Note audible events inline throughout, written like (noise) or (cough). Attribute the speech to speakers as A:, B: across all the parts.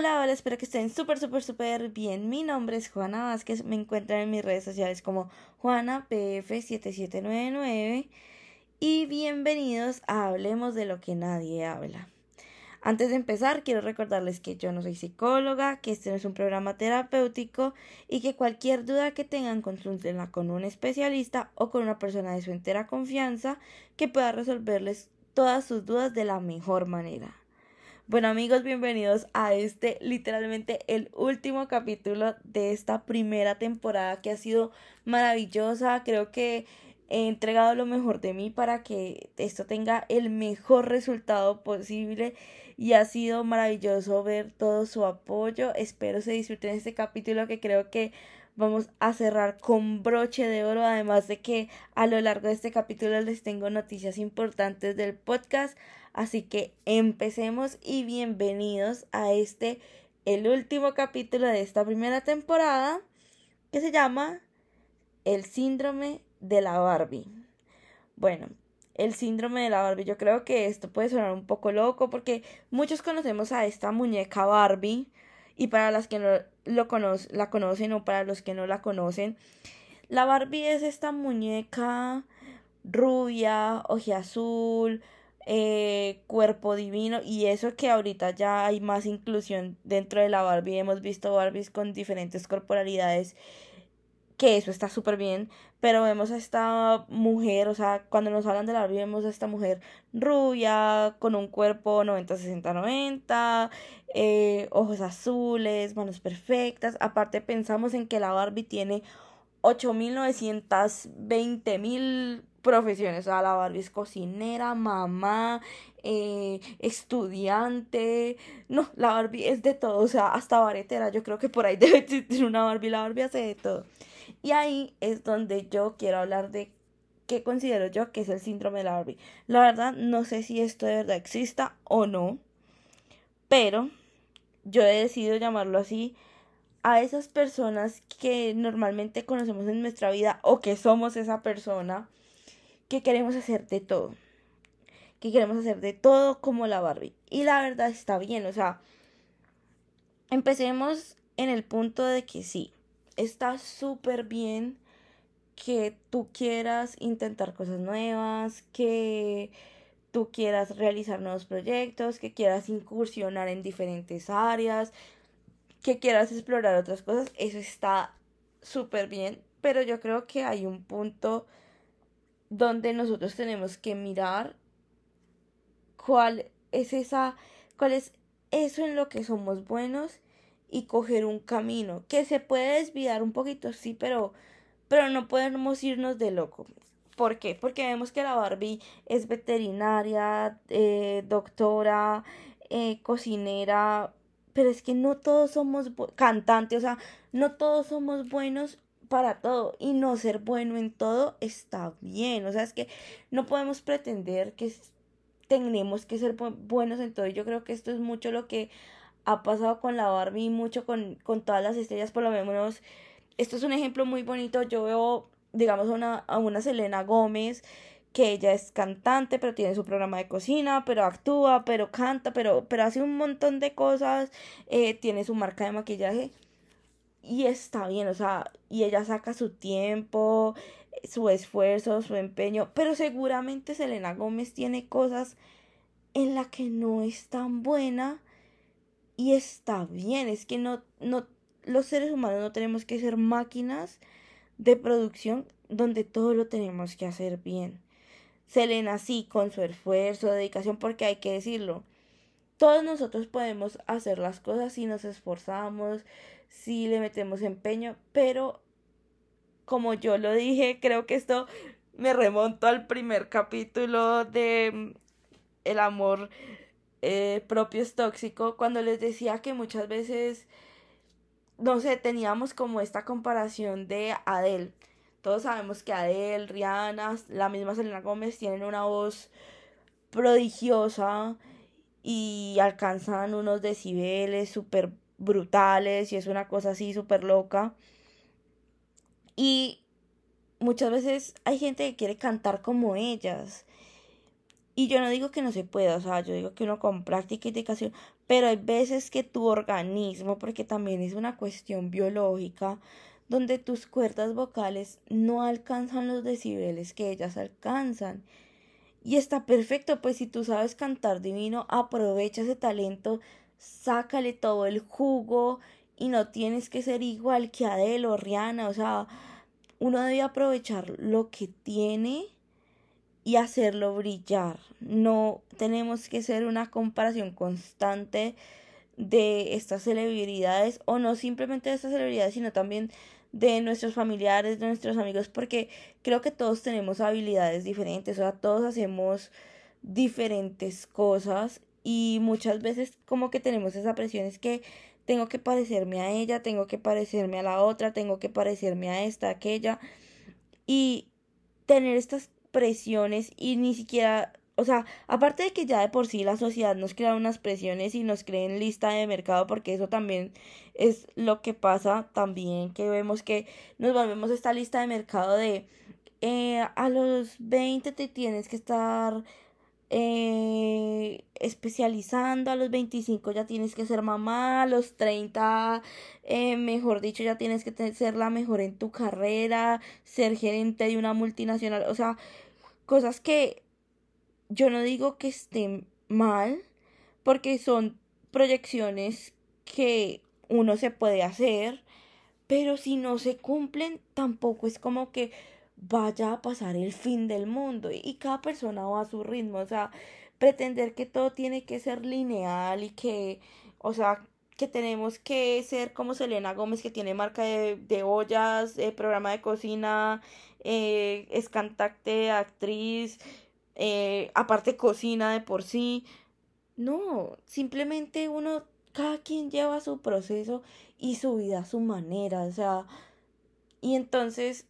A: Hola, hola, espero que estén súper, súper, súper bien. Mi nombre es Juana Vázquez, me encuentran en mis redes sociales como JuanaPF7799 y bienvenidos a Hablemos de lo que nadie habla. Antes de empezar, quiero recordarles que yo no soy psicóloga, que este no es un programa terapéutico y que cualquier duda que tengan consúltenla con un especialista o con una persona de su entera confianza que pueda resolverles todas sus dudas de la mejor manera. Bueno amigos, bienvenidos a este literalmente el último capítulo de esta primera temporada que ha sido maravillosa. Creo que he entregado lo mejor de mí para que esto tenga el mejor resultado posible y ha sido maravilloso ver todo su apoyo. Espero se disfruten este capítulo que creo que vamos a cerrar con broche de oro, además de que a lo largo de este capítulo les tengo noticias importantes del podcast. Así que empecemos y bienvenidos a este, el último capítulo de esta primera temporada, que se llama El síndrome de la Barbie. Bueno, el síndrome de la Barbie, yo creo que esto puede sonar un poco loco porque muchos conocemos a esta muñeca Barbie y para las que no lo la conocen o para los que no la conocen, la Barbie es esta muñeca rubia, azul eh, cuerpo divino y eso que ahorita ya hay más inclusión dentro de la Barbie. Hemos visto Barbies con diferentes corporalidades que eso está súper bien, pero vemos a esta mujer, o sea, cuando nos hablan de la Barbie vemos a esta mujer rubia, con un cuerpo 90-60-90, eh, ojos azules, manos perfectas, aparte pensamos en que la Barbie tiene 8.920.000 mil profesiones. O sea, la Barbie es cocinera, mamá, eh, estudiante. No, la Barbie es de todo. O sea, hasta baretera. Yo creo que por ahí (laughs) debe existir una Barbie. La Barbie hace de todo. Y ahí es donde yo quiero hablar de qué considero yo que es el síndrome de la Barbie. La verdad, no sé si esto de verdad exista o no. Pero yo he decidido llamarlo así a esas personas que normalmente conocemos en nuestra vida o que somos esa persona que queremos hacer de todo. Que queremos hacer de todo como la Barbie. Y la verdad está bien, o sea, empecemos en el punto de que sí, está súper bien que tú quieras intentar cosas nuevas, que tú quieras realizar nuevos proyectos, que quieras incursionar en diferentes áreas, que quieras explorar otras cosas, eso está súper bien, pero yo creo que hay un punto donde nosotros tenemos que mirar cuál es esa, cuál es eso en lo que somos buenos y coger un camino que se puede desviar un poquito, sí, pero, pero no podemos irnos de loco. ¿Por qué? Porque vemos que la Barbie es veterinaria, eh, doctora, eh, cocinera, pero es que no todos somos cantantes, o sea, no todos somos buenos para todo y no ser bueno en todo está bien. O sea, es que no podemos pretender que tenemos que ser buenos en todo. Y yo creo que esto es mucho lo que ha pasado con la Barbie, mucho con, con todas las estrellas, por lo menos. Esto es un ejemplo muy bonito. Yo veo, digamos, una, a una Selena Gómez que ella es cantante, pero tiene su programa de cocina, pero actúa, pero canta, pero, pero hace un montón de cosas, eh, tiene su marca de maquillaje y está bien, o sea, y ella saca su tiempo, su esfuerzo, su empeño, pero seguramente Selena Gómez tiene cosas en las que no es tan buena y está bien, es que no, no, los seres humanos no tenemos que ser máquinas de producción donde todo lo tenemos que hacer bien. Selena sí, con su esfuerzo, dedicación, porque hay que decirlo, todos nosotros podemos hacer las cosas si nos esforzamos, si le metemos empeño, pero como yo lo dije, creo que esto me remonto al primer capítulo de mm, El amor eh, propio es tóxico, cuando les decía que muchas veces, no sé, teníamos como esta comparación de Adele. Todos sabemos que Adele, Rihanna, la misma Selena Gómez tienen una voz prodigiosa y alcanzan unos decibeles súper brutales y es una cosa así súper loca. Y muchas veces hay gente que quiere cantar como ellas. Y yo no digo que no se pueda, o sea, yo digo que uno con práctica y dedicación, pero hay veces que tu organismo, porque también es una cuestión biológica, donde tus cuerdas vocales no alcanzan los decibeles que ellas alcanzan. Y está perfecto, pues si tú sabes cantar divino, aprovecha ese talento, sácale todo el jugo y no tienes que ser igual que Adele o Rihanna, o sea, uno debe aprovechar lo que tiene y hacerlo brillar. No tenemos que ser una comparación constante de estas celebridades o no simplemente de estas celebridades, sino también de nuestros familiares, de nuestros amigos, porque creo que todos tenemos habilidades diferentes, o sea, todos hacemos diferentes cosas y muchas veces como que tenemos esa presión es que tengo que parecerme a ella, tengo que parecerme a la otra, tengo que parecerme a esta, aquella y tener estas presiones y ni siquiera o sea, aparte de que ya de por sí la sociedad nos crea unas presiones y nos creen lista de mercado, porque eso también es lo que pasa también, que vemos que nos volvemos esta lista de mercado de eh, a los 20 te tienes que estar eh, especializando, a los 25 ya tienes que ser mamá, a los 30, eh, mejor dicho, ya tienes que ser la mejor en tu carrera, ser gerente de una multinacional, o sea, cosas que yo no digo que estén mal, porque son proyecciones que uno se puede hacer, pero si no se cumplen, tampoco es como que vaya a pasar el fin del mundo y cada persona va a su ritmo, o sea, pretender que todo tiene que ser lineal y que, o sea, que tenemos que ser como Selena Gómez que tiene marca de, de ollas, eh, programa de cocina, eh, es cantante, actriz, eh, aparte cocina de por sí. No, simplemente uno, cada quien lleva su proceso y su vida a su manera, o sea, y entonces,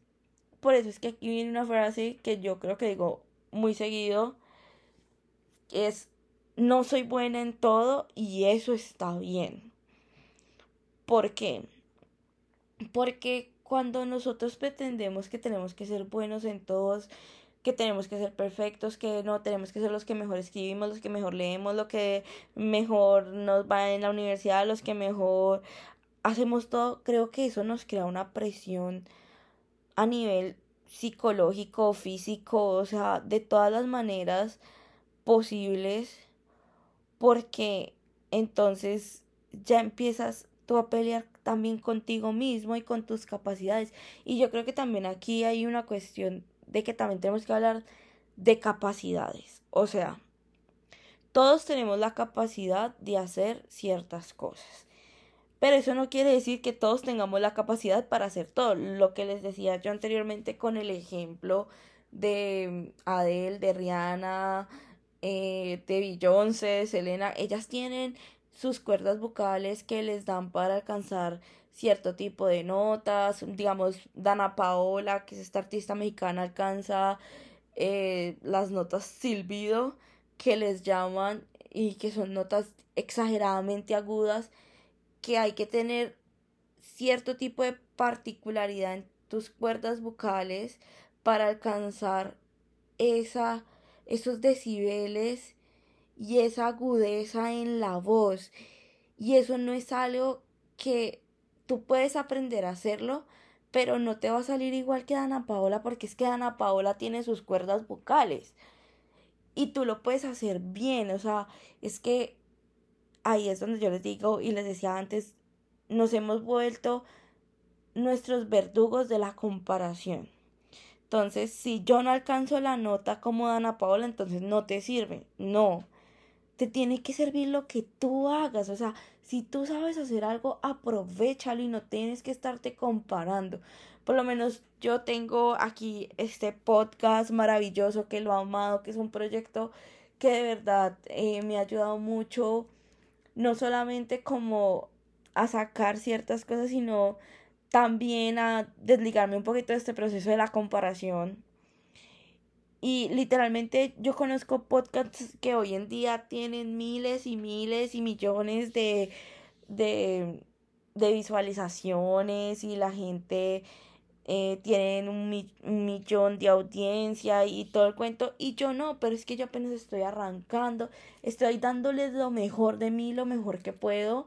A: por eso es que aquí viene una frase que yo creo que digo muy seguido, es, no soy buena en todo y eso está bien. ¿Por qué? Porque cuando nosotros pretendemos que tenemos que ser buenos en todos, que tenemos que ser perfectos, que no tenemos que ser los que mejor escribimos, los que mejor leemos, los que mejor nos va en la universidad, los que mejor hacemos todo, creo que eso nos crea una presión a nivel psicológico, físico, o sea, de todas las maneras posibles, porque entonces ya empiezas tú a pelear también contigo mismo y con tus capacidades. Y yo creo que también aquí hay una cuestión de que también tenemos que hablar de capacidades. O sea, todos tenemos la capacidad de hacer ciertas cosas. Pero eso no quiere decir que todos tengamos la capacidad para hacer todo. Lo que les decía yo anteriormente con el ejemplo de Adele, de Rihanna, eh, de Beyoncé, de Selena, ellas tienen sus cuerdas vocales que les dan para alcanzar cierto tipo de notas, digamos, Dana Paola, que es esta artista mexicana, alcanza eh, las notas silbido que les llaman y que son notas exageradamente agudas, que hay que tener cierto tipo de particularidad en tus cuerdas vocales para alcanzar esa, esos decibeles y esa agudeza en la voz. Y eso no es algo que tú puedes aprender a hacerlo, pero no te va a salir igual que Dana Paola porque es que Dana Paola tiene sus cuerdas vocales y tú lo puedes hacer bien, o sea, es que ahí es donde yo les digo y les decía antes, nos hemos vuelto nuestros verdugos de la comparación. Entonces, si yo no alcanzo la nota como Dana Paola, entonces no te sirve. No. Te tiene que servir lo que tú hagas. O sea, si tú sabes hacer algo, aprovechalo y no tienes que estarte comparando. Por lo menos yo tengo aquí este podcast maravilloso que lo he amado, que es un proyecto que de verdad eh, me ha ayudado mucho, no solamente como a sacar ciertas cosas, sino también a desligarme un poquito de este proceso de la comparación. Y literalmente yo conozco podcasts que hoy en día tienen miles y miles y millones de, de, de visualizaciones y la gente eh, tienen un, un, millón de audiencia y todo el cuento. Y yo no, pero es que yo apenas estoy arrancando, estoy dándoles lo mejor de mí, lo mejor que puedo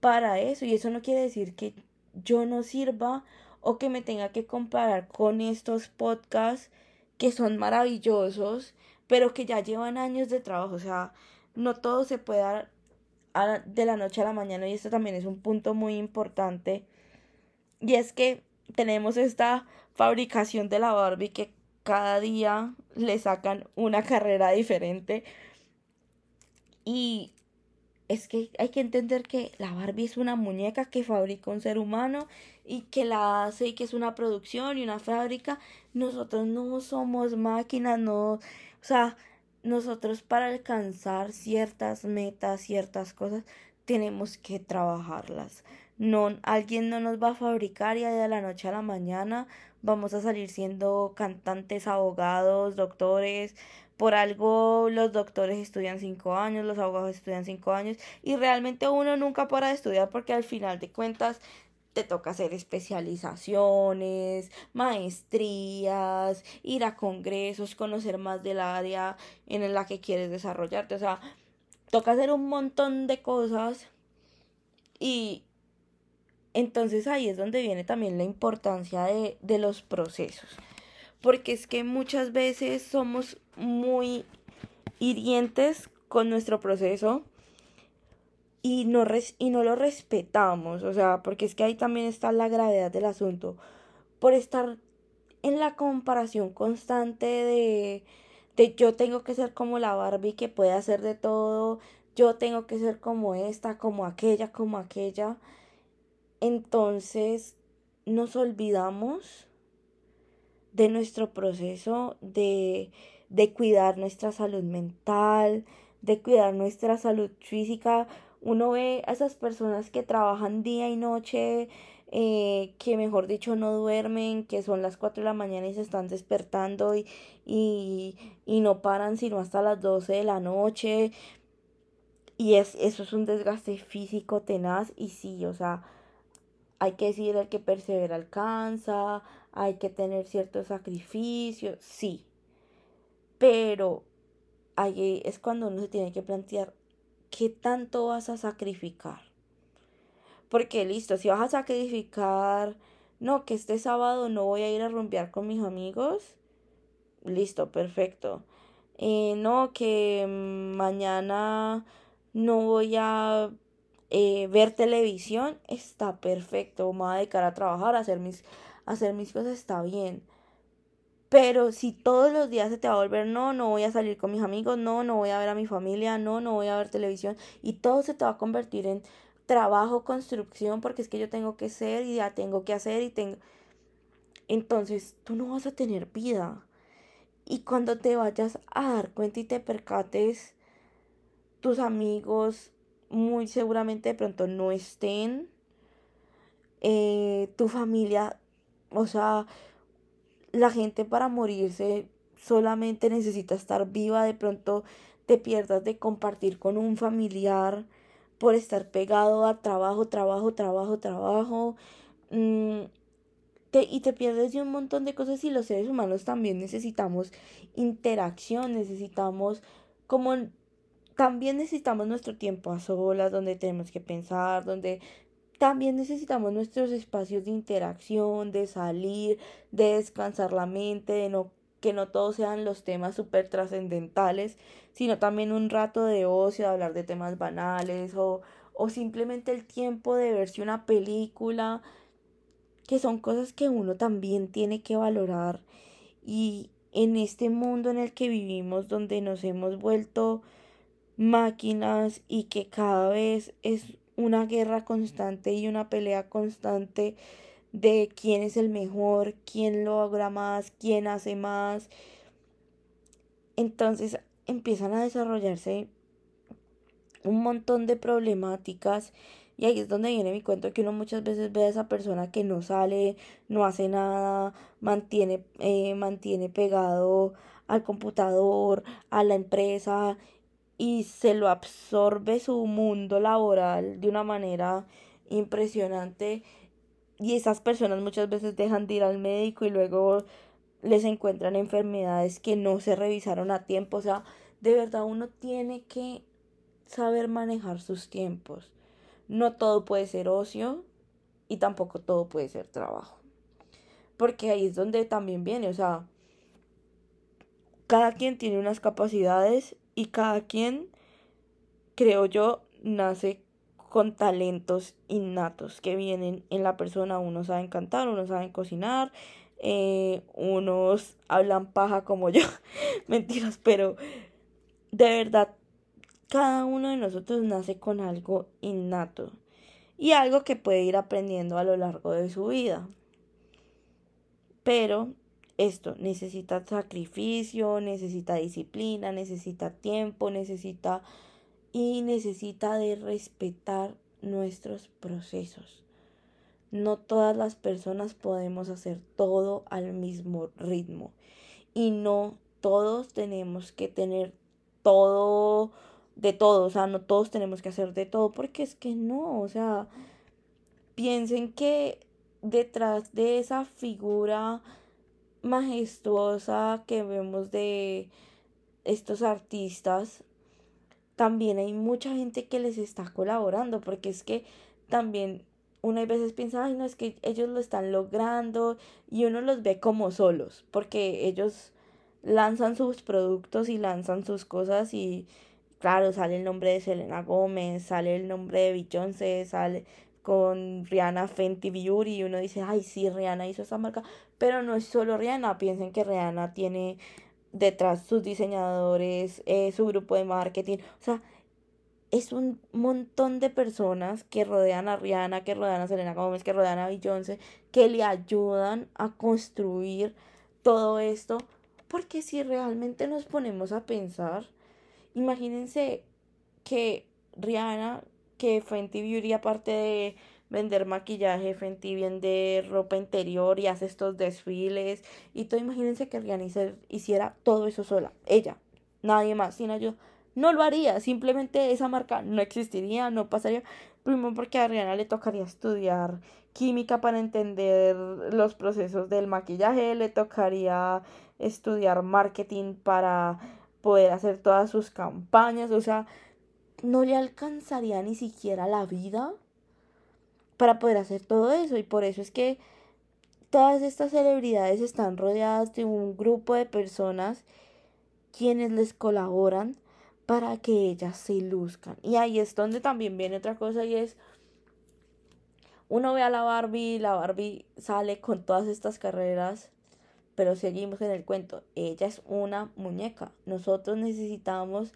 A: para eso. Y eso no quiere decir que yo no sirva o que me tenga que comparar con estos podcasts que son maravillosos, pero que ya llevan años de trabajo, o sea, no todo se puede dar de la noche a la mañana y esto también es un punto muy importante y es que tenemos esta fabricación de la Barbie que cada día le sacan una carrera diferente. Y es que hay que entender que la Barbie es una muñeca que fabrica un ser humano y que la hace y que es una producción y una fábrica. Nosotros no somos máquinas, no, o sea, nosotros para alcanzar ciertas metas, ciertas cosas, tenemos que trabajarlas. No, alguien no nos va a fabricar y de la noche a la mañana vamos a salir siendo cantantes, abogados, doctores. Por algo los doctores estudian cinco años, los abogados estudian cinco años y realmente uno nunca para de estudiar porque al final de cuentas te toca hacer especializaciones, maestrías, ir a congresos, conocer más del área en la que quieres desarrollarte. O sea, toca hacer un montón de cosas y entonces ahí es donde viene también la importancia de, de los procesos. Porque es que muchas veces somos muy hirientes con nuestro proceso y no, res y no lo respetamos. O sea, porque es que ahí también está la gravedad del asunto. Por estar en la comparación constante de, de yo tengo que ser como la Barbie que puede hacer de todo, yo tengo que ser como esta, como aquella, como aquella entonces nos olvidamos de nuestro proceso de, de cuidar nuestra salud mental, de cuidar nuestra salud física. Uno ve a esas personas que trabajan día y noche, eh, que mejor dicho no duermen, que son las 4 de la mañana y se están despertando y, y, y no paran sino hasta las 12 de la noche. Y es, eso es un desgaste físico tenaz y sí, o sea, hay que decir el que persevera alcanza, hay que tener ciertos sacrificios, sí. Pero ahí es cuando uno se tiene que plantear qué tanto vas a sacrificar. Porque listo, si vas a sacrificar, no, que este sábado no voy a ir a rumbear con mis amigos, listo, perfecto. Eh, no, que mañana no voy a eh, ver televisión está perfecto, me voy a dedicar a trabajar, hacer mis, hacer mis cosas está bien. Pero si todos los días se te va a volver, no, no voy a salir con mis amigos, no, no voy a ver a mi familia, no, no voy a ver televisión, y todo se te va a convertir en trabajo, construcción, porque es que yo tengo que ser y ya tengo que hacer y tengo... Entonces tú no vas a tener vida. Y cuando te vayas a dar cuenta y te percates, tus amigos, muy seguramente de pronto no estén. Eh, tu familia, o sea, la gente para morirse solamente necesita estar viva, de pronto te pierdas de compartir con un familiar por estar pegado a trabajo, trabajo, trabajo, trabajo. Mm, y te pierdes de un montón de cosas y los seres humanos también necesitamos interacción, necesitamos como también necesitamos nuestro tiempo a solas, donde tenemos que pensar, donde también necesitamos nuestros espacios de interacción, de salir, de descansar la mente, de no que no todos sean los temas súper trascendentales, sino también un rato de ocio, de hablar de temas banales o, o simplemente el tiempo de verse una película, que son cosas que uno también tiene que valorar. Y en este mundo en el que vivimos donde nos hemos vuelto máquinas y que cada vez es una guerra constante y una pelea constante de quién es el mejor, quién logra más, quién hace más. Entonces empiezan a desarrollarse un montón de problemáticas y ahí es donde viene mi cuento que uno muchas veces ve a esa persona que no sale, no hace nada, mantiene, eh, mantiene pegado al computador, a la empresa y se lo absorbe su mundo laboral de una manera impresionante y esas personas muchas veces dejan de ir al médico y luego les encuentran enfermedades que no se revisaron a tiempo. O sea, de verdad uno tiene que saber manejar sus tiempos. No todo puede ser ocio y tampoco todo puede ser trabajo. Porque ahí es donde también viene, o sea, cada quien tiene unas capacidades y cada quien, creo yo, nace con talentos innatos que vienen en la persona. Unos saben cantar, unos saben cocinar, eh, unos hablan paja como yo. (laughs) Mentiras, pero de verdad, cada uno de nosotros nace con algo innato y algo que puede ir aprendiendo a lo largo de su vida. Pero esto necesita sacrificio, necesita disciplina, necesita tiempo, necesita y necesita de respetar nuestros procesos. No todas las personas podemos hacer todo al mismo ritmo y no todos tenemos que tener todo de todo, o sea, no todos tenemos que hacer de todo porque es que no, o sea, piensen que detrás de esa figura majestuosa que vemos de estos artistas también hay mucha gente que les está colaborando, porque es que también uno a veces piensa, ay, no, es que ellos lo están logrando y uno los ve como solos, porque ellos lanzan sus productos y lanzan sus cosas y claro, sale el nombre de Selena Gómez, sale el nombre de Beyoncé, sale con Rihanna Fenty Beauty y uno dice, ay, sí, Rihanna hizo esa marca, pero no es solo Rihanna, piensen que Rihanna tiene detrás sus diseñadores, eh, su grupo de marketing, o sea, es un montón de personas que rodean a Rihanna, que rodean a Selena Gómez, que rodean a Beyoncé, que le ayudan a construir todo esto, porque si realmente nos ponemos a pensar, imagínense que Rihanna, que Fenty Beauty, aparte de vender maquillaje, Fenty vende ropa interior y hace estos desfiles y todo. Imagínense que Rihanna hiciera todo eso sola, ella, nadie más, sino yo. No lo haría, simplemente esa marca no existiría, no pasaría. Primero porque a Rihanna le tocaría estudiar química para entender los procesos del maquillaje, le tocaría estudiar marketing para poder hacer todas sus campañas, o sea, no le alcanzaría ni siquiera la vida para poder hacer todo eso. Y por eso es que todas estas celebridades están rodeadas de un grupo de personas quienes les colaboran para que ellas se luzcan. Y ahí es donde también viene otra cosa y es, uno ve a la Barbie, la Barbie sale con todas estas carreras, pero seguimos en el cuento, ella es una muñeca. Nosotros necesitamos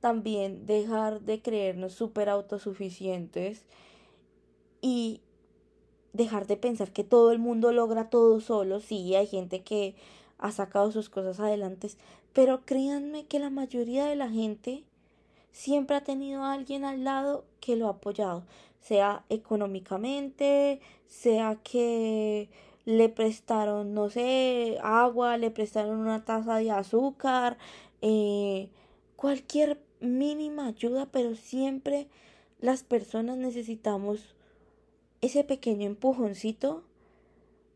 A: también dejar de creernos súper autosuficientes y dejar de pensar que todo el mundo logra todo solo. Sí, hay gente que ha sacado sus cosas adelante, pero créanme que la mayoría de la gente siempre ha tenido a alguien al lado que lo ha apoyado, sea económicamente, sea que le prestaron, no sé, agua, le prestaron una taza de azúcar, eh, cualquier mínima ayuda, pero siempre las personas necesitamos ese pequeño empujoncito,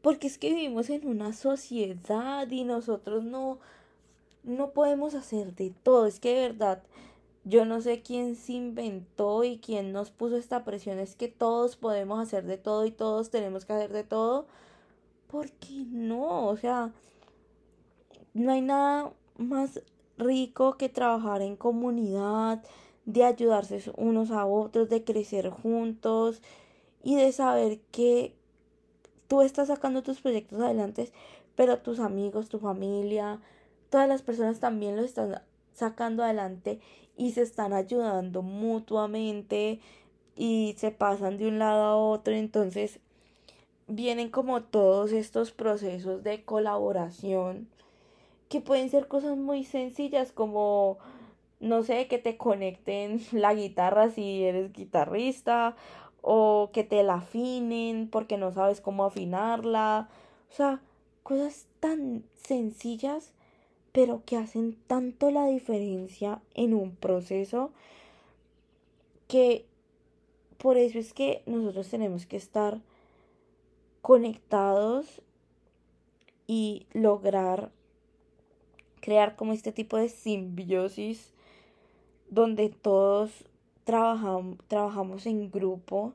A: porque es que vivimos en una sociedad y nosotros no, no podemos hacer de todo. Es que de verdad, yo no sé quién se inventó y quién nos puso esta presión. Es que todos podemos hacer de todo y todos tenemos que hacer de todo. porque no? O sea, no hay nada más rico que trabajar en comunidad, de ayudarse unos a otros, de crecer juntos y de saber que tú estás sacando tus proyectos adelante, pero tus amigos, tu familia, todas las personas también lo están sacando adelante y se están ayudando mutuamente y se pasan de un lado a otro. Entonces vienen como todos estos procesos de colaboración que pueden ser cosas muy sencillas como no sé, que te conecten (laughs) la guitarra si eres guitarrista o que te la afinen porque no sabes cómo afinarla. O sea, cosas tan sencillas pero que hacen tanto la diferencia en un proceso que por eso es que nosotros tenemos que estar conectados y lograr crear como este tipo de simbiosis donde todos trabajamos, trabajamos en grupo,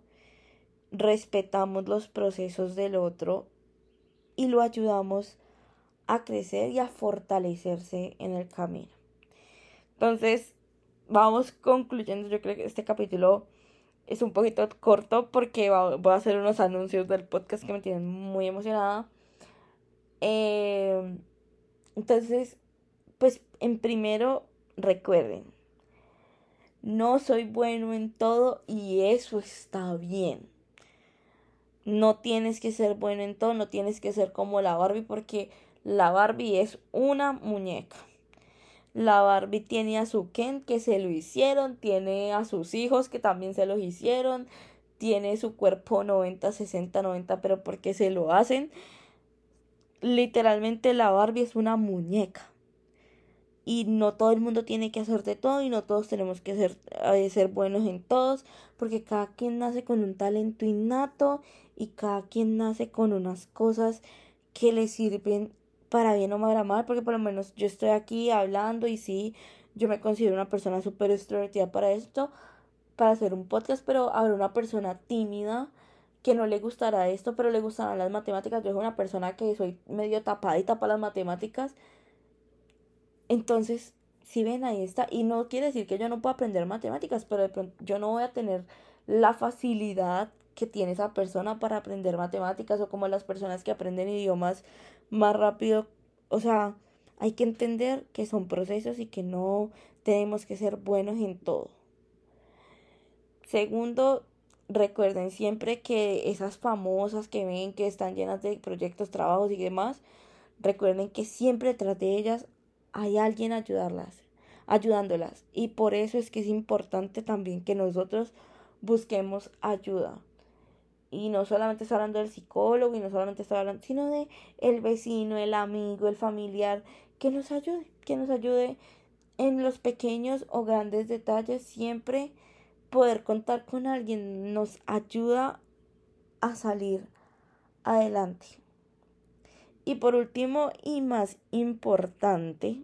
A: respetamos los procesos del otro y lo ayudamos a crecer y a fortalecerse en el camino. Entonces, vamos concluyendo. Yo creo que este capítulo es un poquito corto porque voy a hacer unos anuncios del podcast que me tienen muy emocionada. Eh, entonces, pues en primero, recuerden, no soy bueno en todo y eso está bien. No tienes que ser bueno en todo, no tienes que ser como la Barbie porque la Barbie es una muñeca. La Barbie tiene a su Ken que se lo hicieron, tiene a sus hijos que también se los hicieron, tiene su cuerpo 90, 60, 90, pero porque se lo hacen. Literalmente la Barbie es una muñeca. Y no todo el mundo tiene que hacer de todo y no todos tenemos que ser, eh, ser buenos en todos, porque cada quien nace con un talento innato y cada quien nace con unas cosas que le sirven para bien o para mal, porque por lo menos yo estoy aquí hablando y sí, yo me considero una persona súper extrovertida para esto, para hacer un podcast, pero habrá una persona tímida que no le gustará esto, pero le gustarán las matemáticas. Yo soy una persona que soy medio tapadita para las matemáticas. Entonces, si ven, ahí está. Y no quiere decir que yo no pueda aprender matemáticas, pero de pronto yo no voy a tener la facilidad que tiene esa persona para aprender matemáticas o como las personas que aprenden idiomas más rápido. O sea, hay que entender que son procesos y que no tenemos que ser buenos en todo. Segundo, recuerden siempre que esas famosas que ven que están llenas de proyectos, trabajos y demás, recuerden que siempre tras de ellas hay alguien ayudarlas, ayudándolas. Y por eso es que es importante también que nosotros busquemos ayuda y no solamente está hablando del psicólogo y no solamente está hablando, sino de el vecino, el amigo, el familiar, que nos ayude, que nos ayude en los pequeños o grandes detalles, siempre poder contar con alguien nos ayuda a salir adelante. Y por último y más importante,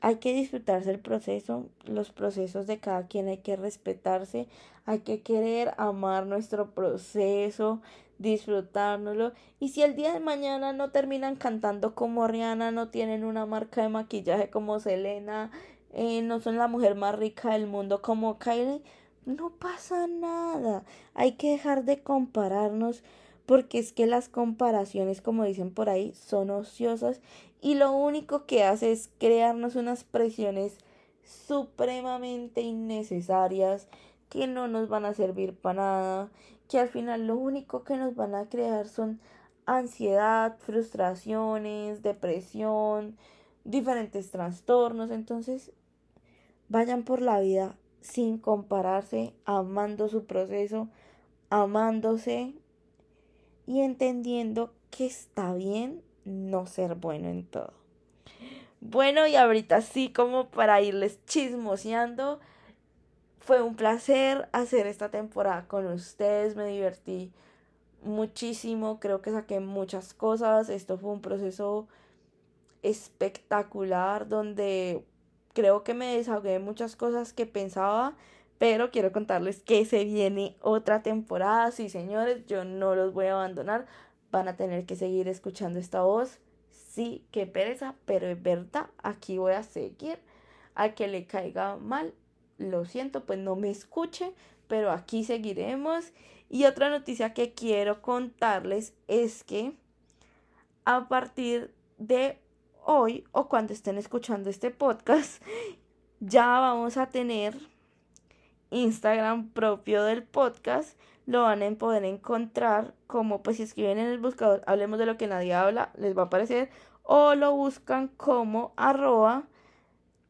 A: hay que disfrutarse el proceso, los procesos de cada quien hay que respetarse, hay que querer amar nuestro proceso, disfrutárnoslo. Y si el día de mañana no terminan cantando como Rihanna, no tienen una marca de maquillaje como Selena, eh, no son la mujer más rica del mundo como Kylie, no pasa nada. Hay que dejar de compararnos porque es que las comparaciones, como dicen por ahí, son ociosas y lo único que hace es crearnos unas presiones supremamente innecesarias que no nos van a servir para nada, que al final lo único que nos van a crear son ansiedad, frustraciones, depresión, diferentes trastornos. Entonces, vayan por la vida sin compararse, amando su proceso, amándose y entendiendo que está bien no ser bueno en todo. Bueno, y ahorita sí, como para irles chismoseando, fue un placer hacer esta temporada con ustedes, me divertí muchísimo, creo que saqué muchas cosas, esto fue un proceso espectacular donde creo que me desahogué muchas cosas que pensaba, pero quiero contarles que se viene otra temporada, sí señores, yo no los voy a abandonar, van a tener que seguir escuchando esta voz. Sí, qué pereza, pero es verdad, aquí voy a seguir. Al que le caiga mal, lo siento, pues no me escuche, pero aquí seguiremos. Y otra noticia que quiero contarles es que a partir de hoy o cuando estén escuchando este podcast, (laughs) ya vamos a tener Instagram propio del podcast lo van a poder encontrar como pues si escriben en el buscador hablemos de lo que nadie habla les va a aparecer o lo buscan como arroba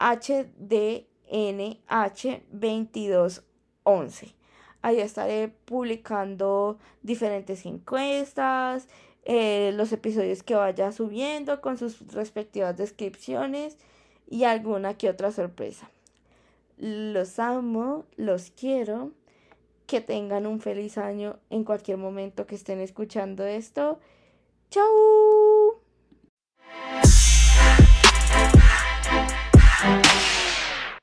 A: hdnh2211 ahí estaré publicando diferentes encuestas eh, los episodios que vaya subiendo con sus respectivas descripciones y alguna que otra sorpresa los amo los quiero que tengan un feliz año en cualquier momento que estén escuchando esto. ¡Chao!